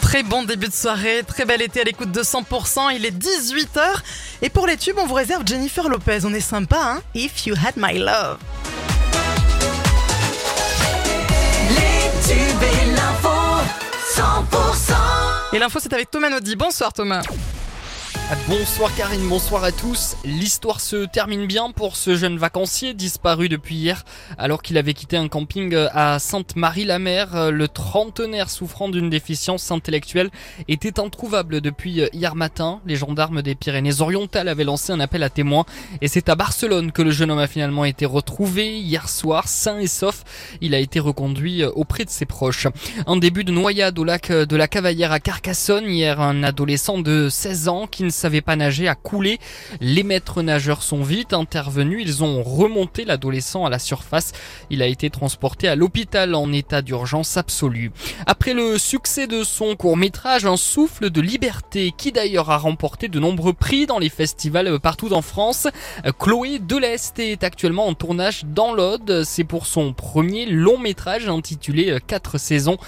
Très bon début de soirée, très bel été à l'écoute de 100%, il est 18h et pour les tubes on vous réserve Jennifer Lopez, on est sympa hein? If You Had My Love. Les tubes et l'info, 100%. Et l'info c'est avec Thomas Naudy, bonsoir Thomas. Bonsoir Karine, bonsoir à tous. L'histoire se termine bien pour ce jeune vacancier disparu depuis hier alors qu'il avait quitté un camping à Sainte-Marie-la-Mer. Le trentenaire souffrant d'une déficience intellectuelle était introuvable depuis hier matin. Les gendarmes des Pyrénées-Orientales avaient lancé un appel à témoins et c'est à Barcelone que le jeune homme a finalement été retrouvé hier soir, sain et sauf. Il a été reconduit auprès de ses proches. Un début de noyade au lac de la Cavaillère à Carcassonne hier, un adolescent de 16 ans qui ne savait pas nager a coulé. Les maîtres nageurs sont vite intervenus. Ils ont remonté l'adolescent à la surface. Il a été transporté à l'hôpital en état d'urgence absolue. Après le succès de son court métrage, un souffle de liberté qui d'ailleurs a remporté de nombreux prix dans les festivals partout en France. Chloé Delest est actuellement en tournage dans l'Aude. C'est pour son premier long métrage intitulé 4 saisons.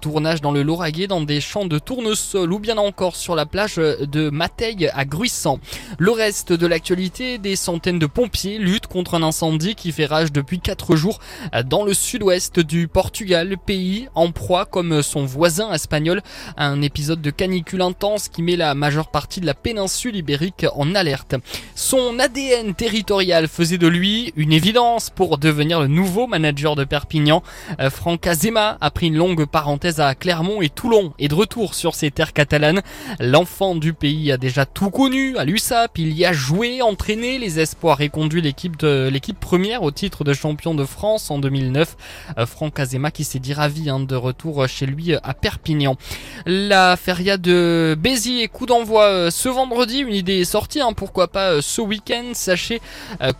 Tournage dans le Lauragais dans des champs de tournesol ou bien encore sur la plage de Matei à Gruissant. Le reste de l'actualité, des centaines de pompiers luttent contre un incendie qui fait rage depuis 4 jours dans le sud-ouest du Portugal, pays en proie comme son voisin espagnol à un épisode de canicule intense qui met la majeure partie de la péninsule ibérique en alerte. Son ADN territorial faisait de lui une évidence pour devenir le nouveau manager de Perpignan. Franck Azema a pris une longue parenthèse à Clermont et Toulon et de retour sur ses terres catalanes. L'enfant du pays a déjà tout connu à l'USAP, il y a joué, entraîné les espoirs et conduit l'équipe première au titre de champion de France en 2009. Euh, Franck Azema qui s'est dit ravi hein, de retour chez lui à Perpignan. La feria de Béziers, coup d'envoi euh, ce vendredi, une idée est sortie, hein, pourquoi pas euh, ce week-end. Sachez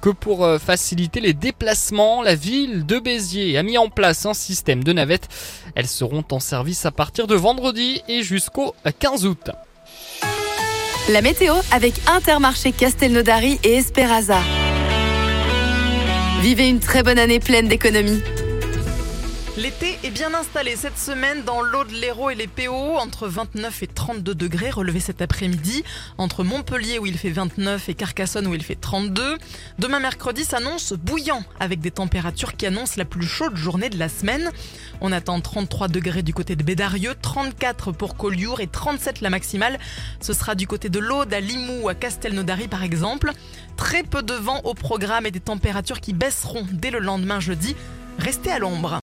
que pour faciliter les déplacements, la ville de Béziers a mis en place un système de navettes. Elles seront en service à partir de vendredi et jusqu'au 15 août. La météo avec Intermarché Castelnaudary et Esperaza. Vivez une très bonne année pleine d'économies. L'été est bien installé cette semaine dans l'eau de l'Hérault et les PO, entre 29 et 32 degrés relevés cet après-midi, entre Montpellier où il fait 29 et Carcassonne où il fait 32. Demain mercredi s'annonce bouillant avec des températures qui annoncent la plus chaude journée de la semaine. On attend 33 degrés du côté de Bédarieux, 34 pour Collioure et 37 la maximale. Ce sera du côté de l'Aude, à Limoux, à Castelnaudary par exemple. Très peu de vent au programme et des températures qui baisseront dès le lendemain jeudi. Restez à l'ombre.